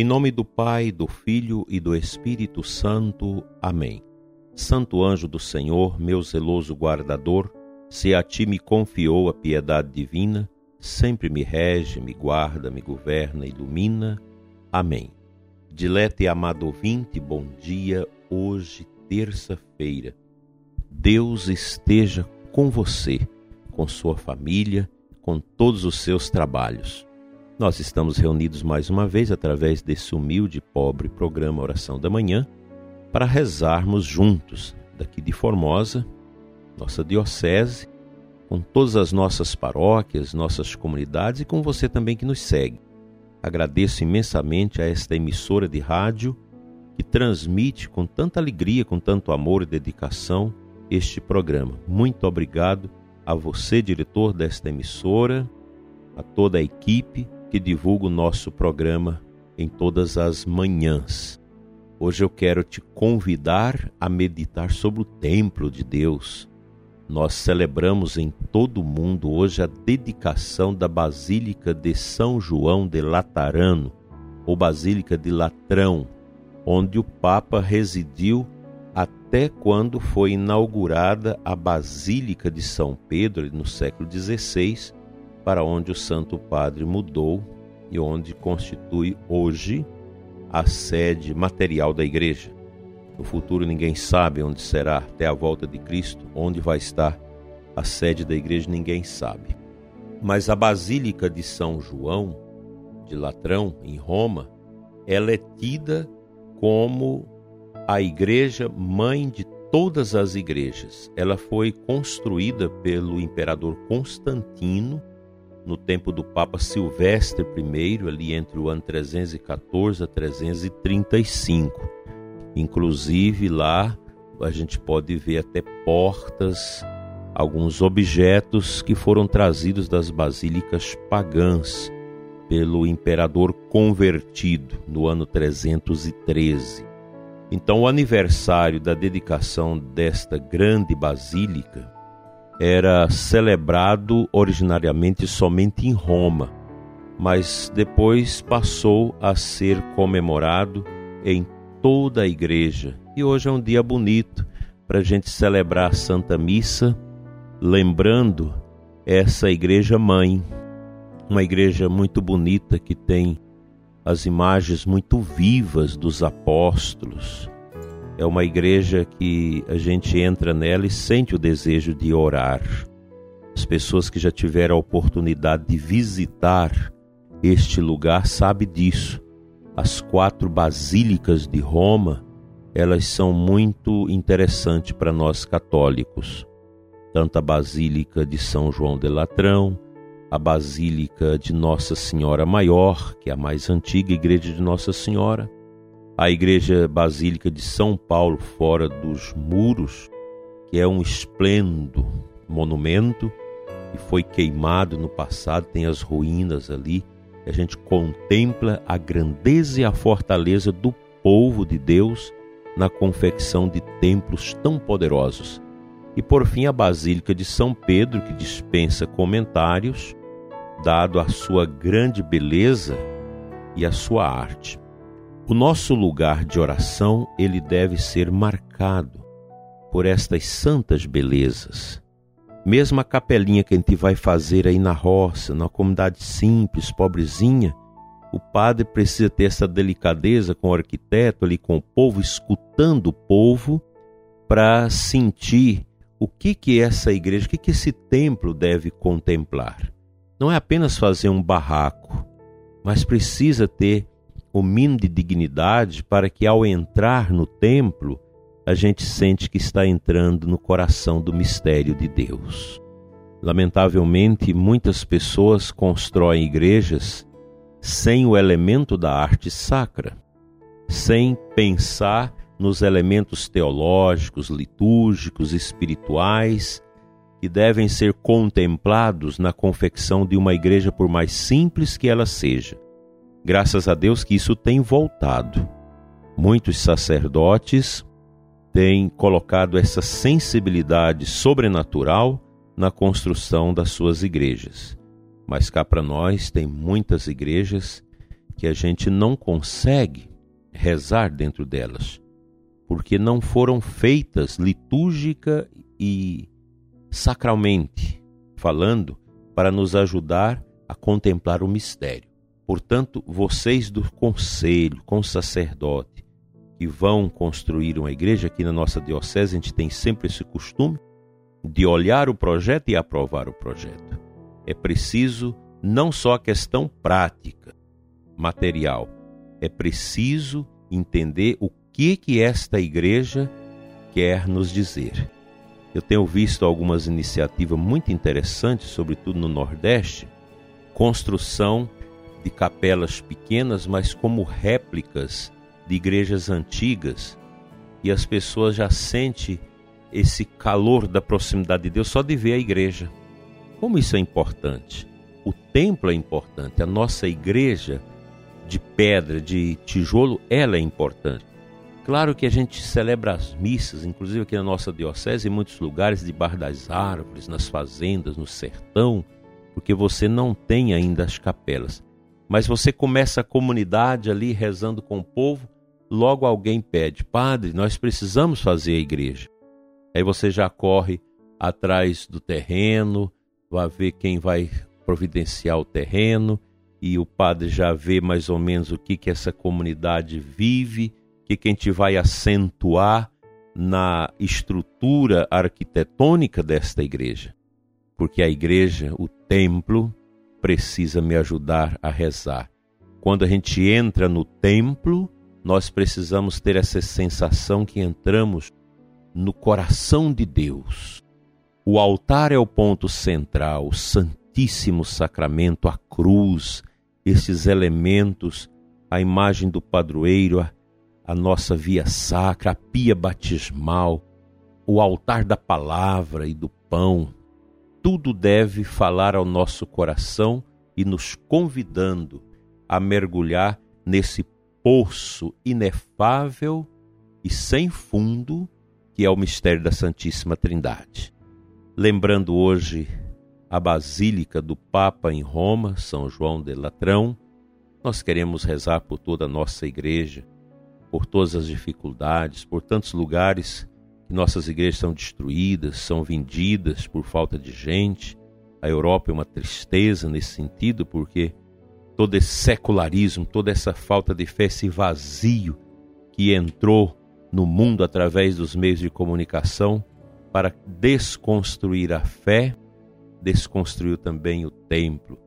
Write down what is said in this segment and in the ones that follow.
Em nome do Pai, do Filho e do Espírito Santo. Amém. Santo anjo do Senhor, meu zeloso guardador, se a ti me confiou a piedade divina, sempre me rege, me guarda, me governa, ilumina. Amém. Dilete e amado ouvinte, bom dia, hoje, terça-feira. Deus esteja com você, com sua família, com todos os seus trabalhos. Nós estamos reunidos mais uma vez através desse humilde pobre programa Oração da Manhã para rezarmos juntos, daqui de Formosa, nossa diocese, com todas as nossas paróquias, nossas comunidades e com você também que nos segue. Agradeço imensamente a esta emissora de rádio que transmite com tanta alegria, com tanto amor e dedicação este programa. Muito obrigado a você, diretor desta emissora, a toda a equipe que divulga o nosso programa em todas as manhãs. Hoje eu quero te convidar a meditar sobre o templo de Deus. Nós celebramos em todo o mundo hoje a dedicação da Basílica de São João de Latarano, ou Basílica de Latrão, onde o Papa residiu até quando foi inaugurada a Basílica de São Pedro no século XVI para onde o Santo Padre mudou e onde constitui hoje a sede material da igreja. No futuro ninguém sabe onde será até a volta de Cristo, onde vai estar a sede da igreja, ninguém sabe. Mas a Basílica de São João de Latrão, em Roma, ela é tida como a igreja mãe de todas as igrejas. Ela foi construída pelo imperador Constantino no tempo do Papa Silvestre I, ali entre o ano 314 a 335. Inclusive lá a gente pode ver até portas, alguns objetos que foram trazidos das basílicas pagãs pelo imperador convertido no ano 313. Então, o aniversário da dedicação desta grande basílica era celebrado originariamente somente em Roma, mas depois passou a ser comemorado em toda a igreja. E hoje é um dia bonito para a gente celebrar a Santa Missa, lembrando essa igreja mãe, uma igreja muito bonita que tem as imagens muito vivas dos apóstolos, é uma igreja que a gente entra nela e sente o desejo de orar. As pessoas que já tiveram a oportunidade de visitar este lugar sabem disso. As quatro basílicas de Roma, elas são muito interessantes para nós católicos. Tanto a Basílica de São João de Latrão, a Basílica de Nossa Senhora Maior, que é a mais antiga igreja de Nossa Senhora, a Igreja Basílica de São Paulo, fora dos muros, que é um esplêndido monumento que foi queimado no passado, tem as ruínas ali. A gente contempla a grandeza e a fortaleza do povo de Deus na confecção de templos tão poderosos. E por fim, a Basílica de São Pedro, que dispensa comentários, dado a sua grande beleza e a sua arte. O nosso lugar de oração, ele deve ser marcado por estas santas belezas. Mesmo a capelinha que a gente vai fazer aí na roça, na comunidade simples, pobrezinha, o padre precisa ter essa delicadeza com o arquiteto ali, com o povo, escutando o povo, para sentir o que que essa igreja, o que que esse templo deve contemplar. Não é apenas fazer um barraco, mas precisa ter o mínimo de dignidade para que ao entrar no templo a gente sente que está entrando no coração do mistério de Deus. Lamentavelmente, muitas pessoas constroem igrejas sem o elemento da arte sacra, sem pensar nos elementos teológicos, litúrgicos, espirituais que devem ser contemplados na confecção de uma igreja, por mais simples que ela seja Graças a Deus que isso tem voltado. Muitos sacerdotes têm colocado essa sensibilidade sobrenatural na construção das suas igrejas. Mas cá para nós tem muitas igrejas que a gente não consegue rezar dentro delas, porque não foram feitas litúrgica e sacralmente falando para nos ajudar a contemplar o mistério. Portanto, vocês do conselho, com sacerdote, que vão construir uma igreja aqui na nossa diocese, a gente tem sempre esse costume de olhar o projeto e aprovar o projeto. É preciso não só a questão prática, material, é preciso entender o que que esta igreja quer nos dizer. Eu tenho visto algumas iniciativas muito interessantes, sobretudo no Nordeste, construção de capelas pequenas, mas como réplicas de igrejas antigas, e as pessoas já sentem esse calor da proximidade de Deus só de ver a igreja. Como isso é importante? O templo é importante, a nossa igreja de pedra, de tijolo, ela é importante. Claro que a gente celebra as missas, inclusive aqui na nossa diocese, em muitos lugares, debaixo das árvores, nas fazendas, no sertão, porque você não tem ainda as capelas. Mas você começa a comunidade ali rezando com o povo, logo alguém pede: Padre, nós precisamos fazer a igreja. Aí você já corre atrás do terreno, vai ver quem vai providenciar o terreno, e o padre já vê mais ou menos o que, que essa comunidade vive, que, que a gente vai acentuar na estrutura arquitetônica desta igreja. Porque a igreja, o templo, precisa me ajudar a rezar. Quando a gente entra no templo, nós precisamos ter essa sensação que entramos no coração de Deus. O altar é o ponto central, o Santíssimo Sacramento, a cruz, esses elementos, a imagem do padroeiro, a, a nossa via sacra, a pia batismal, o altar da palavra e do pão, tudo deve falar ao nosso coração e nos convidando a mergulhar nesse poço inefável e sem fundo que é o mistério da Santíssima Trindade. Lembrando hoje a Basílica do Papa em Roma, São João de Latrão, nós queremos rezar por toda a nossa igreja, por todas as dificuldades, por tantos lugares nossas igrejas são destruídas, são vendidas por falta de gente. A Europa é uma tristeza nesse sentido, porque todo esse secularismo, toda essa falta de fé, esse vazio que entrou no mundo através dos meios de comunicação para desconstruir a fé desconstruiu também o templo.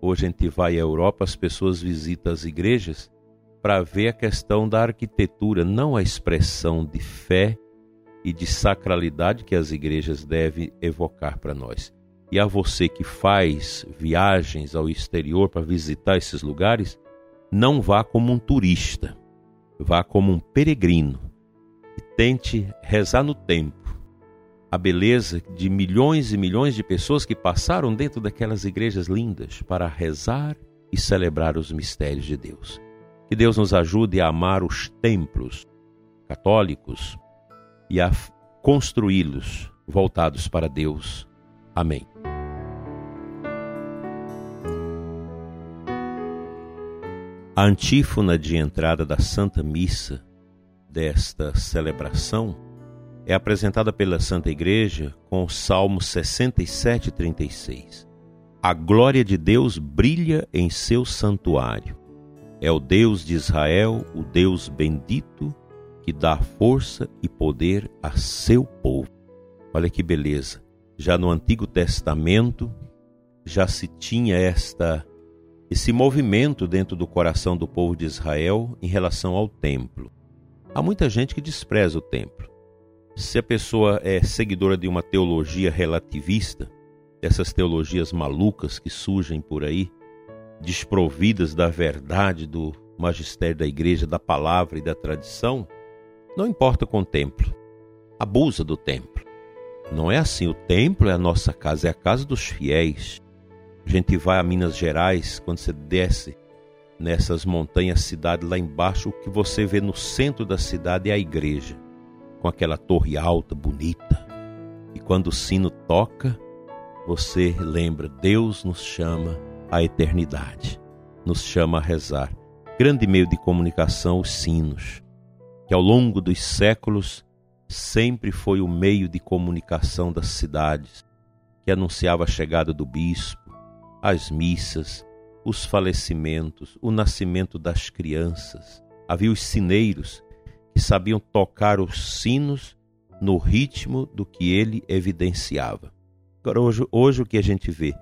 Hoje a gente vai à Europa, as pessoas visitam as igrejas para ver a questão da arquitetura, não a expressão de fé e de sacralidade que as igrejas devem evocar para nós. E a você que faz viagens ao exterior para visitar esses lugares, não vá como um turista, vá como um peregrino e tente rezar no templo a beleza de milhões e milhões de pessoas que passaram dentro daquelas igrejas lindas para rezar e celebrar os mistérios de Deus. Que Deus nos ajude a amar os templos católicos e a construí-los voltados para Deus. Amém. A antífona de entrada da Santa Missa desta celebração é apresentada pela Santa Igreja com o Salmo 67, 36. A glória de Deus brilha em seu santuário. É o Deus de Israel, o Deus bendito, que dá força e poder a seu povo. Olha que beleza. Já no Antigo Testamento já se tinha esta esse movimento dentro do coração do povo de Israel em relação ao templo. Há muita gente que despreza o templo se a pessoa é seguidora de uma teologia relativista, essas teologias malucas que surgem por aí, desprovidas da verdade do magistério da igreja, da palavra e da tradição, não importa com o templo, abusa do templo. Não é assim, o templo é a nossa casa, é a casa dos fiéis. A gente vai a Minas Gerais, quando você desce nessas montanhas, cidade lá embaixo, o que você vê no centro da cidade é a igreja com aquela torre alta, bonita. E quando o sino toca, você lembra, Deus nos chama à eternidade, nos chama a rezar. grande meio de comunicação, os sinos, que ao longo dos séculos sempre foi o meio de comunicação das cidades, que anunciava a chegada do bispo, as missas, os falecimentos, o nascimento das crianças. Havia os sineiros que sabiam tocar os sinos no ritmo do que ele evidenciava. Agora, hoje, hoje o que a gente vê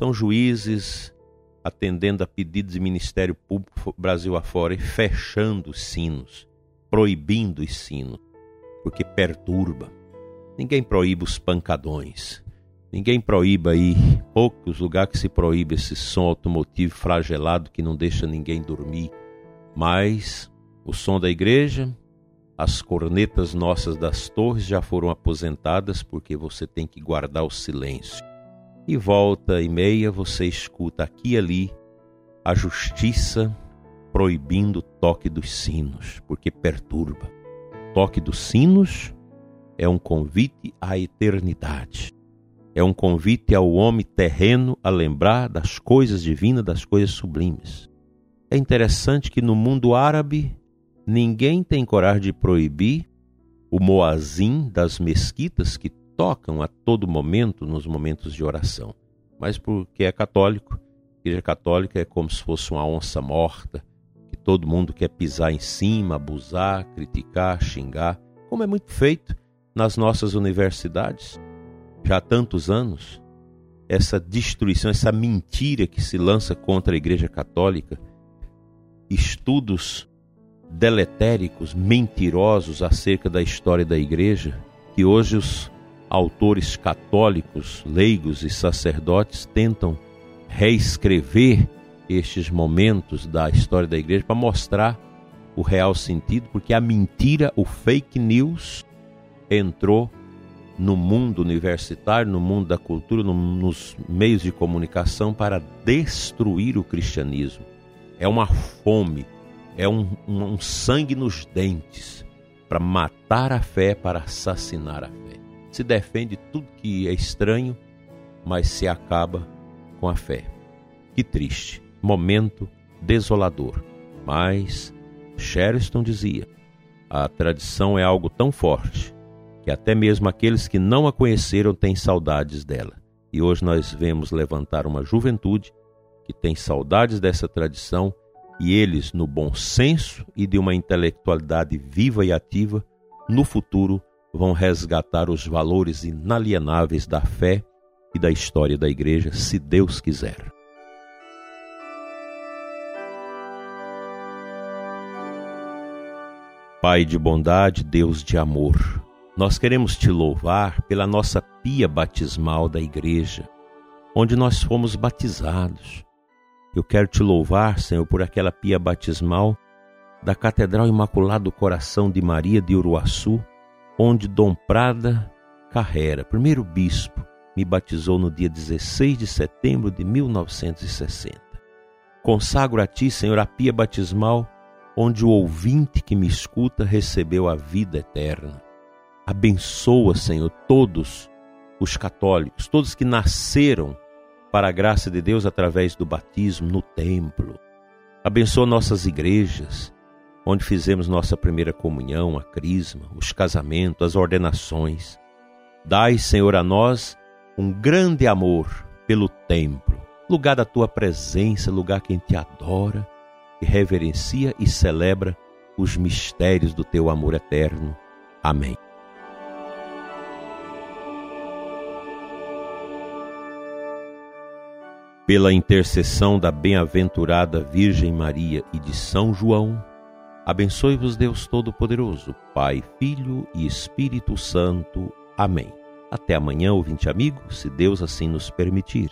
são juízes atendendo a pedidos de Ministério Público Brasil afora e fechando os sinos, proibindo os sinos, porque perturba. Ninguém proíbe os pancadões. Ninguém proíbe aí, poucos lugares que se proíbe esse som automotivo fragelado que não deixa ninguém dormir. Mas o som da igreja, as cornetas nossas das torres já foram aposentadas porque você tem que guardar o silêncio e volta e meia você escuta aqui e ali a justiça proibindo o toque dos sinos, porque perturba. O toque dos sinos é um convite à eternidade. É um convite ao homem terreno a lembrar das coisas divinas, das coisas sublimes. É interessante que no mundo árabe ninguém tem coragem de proibir o moazim das mesquitas que tocam a todo momento nos momentos de oração. Mas porque é católico, a igreja católica é como se fosse uma onça morta, todo mundo quer pisar em cima, abusar, criticar, xingar, como é muito feito nas nossas universidades já há tantos anos. Essa destruição, essa mentira que se lança contra a Igreja Católica, estudos deletéricos, mentirosos acerca da história da Igreja, que hoje os autores católicos, leigos e sacerdotes tentam reescrever estes momentos da história da igreja para mostrar o real sentido, porque a mentira, o fake news, entrou no mundo universitário, no mundo da cultura, no, nos meios de comunicação para destruir o cristianismo. É uma fome, é um, um, um sangue nos dentes para matar a fé, para assassinar a fé se defende tudo que é estranho, mas se acaba com a fé. Que triste, momento desolador. Mas Sherston dizia: a tradição é algo tão forte que até mesmo aqueles que não a conheceram têm saudades dela. E hoje nós vemos levantar uma juventude que tem saudades dessa tradição e eles, no bom senso e de uma intelectualidade viva e ativa, no futuro vão resgatar os valores inalienáveis da fé e da história da igreja, se Deus quiser. Pai de bondade, Deus de amor, nós queremos te louvar pela nossa pia batismal da igreja, onde nós fomos batizados. Eu quero te louvar, Senhor, por aquela pia batismal da Catedral Imaculado do Coração de Maria de Uruaçu, onde Dom Prada Carrera, primeiro bispo, me batizou no dia 16 de setembro de 1960. Consagro a ti, Senhor, a pia batismal, onde o ouvinte que me escuta recebeu a vida eterna. Abençoa, Senhor, todos os católicos, todos que nasceram para a graça de Deus através do batismo no templo. Abençoa nossas igrejas, onde fizemos nossa primeira comunhão, a crisma, os casamentos, as ordenações. Dai, Senhor, a nós um grande amor pelo templo, lugar da tua presença, lugar que te adora, reverencia e celebra os mistérios do teu amor eterno. Amém. Pela intercessão da bem-aventurada Virgem Maria e de São João, Abençoe-vos Deus Todo-Poderoso, Pai, Filho e Espírito Santo. Amém. Até amanhã, ouvinte amigo, se Deus assim nos permitir.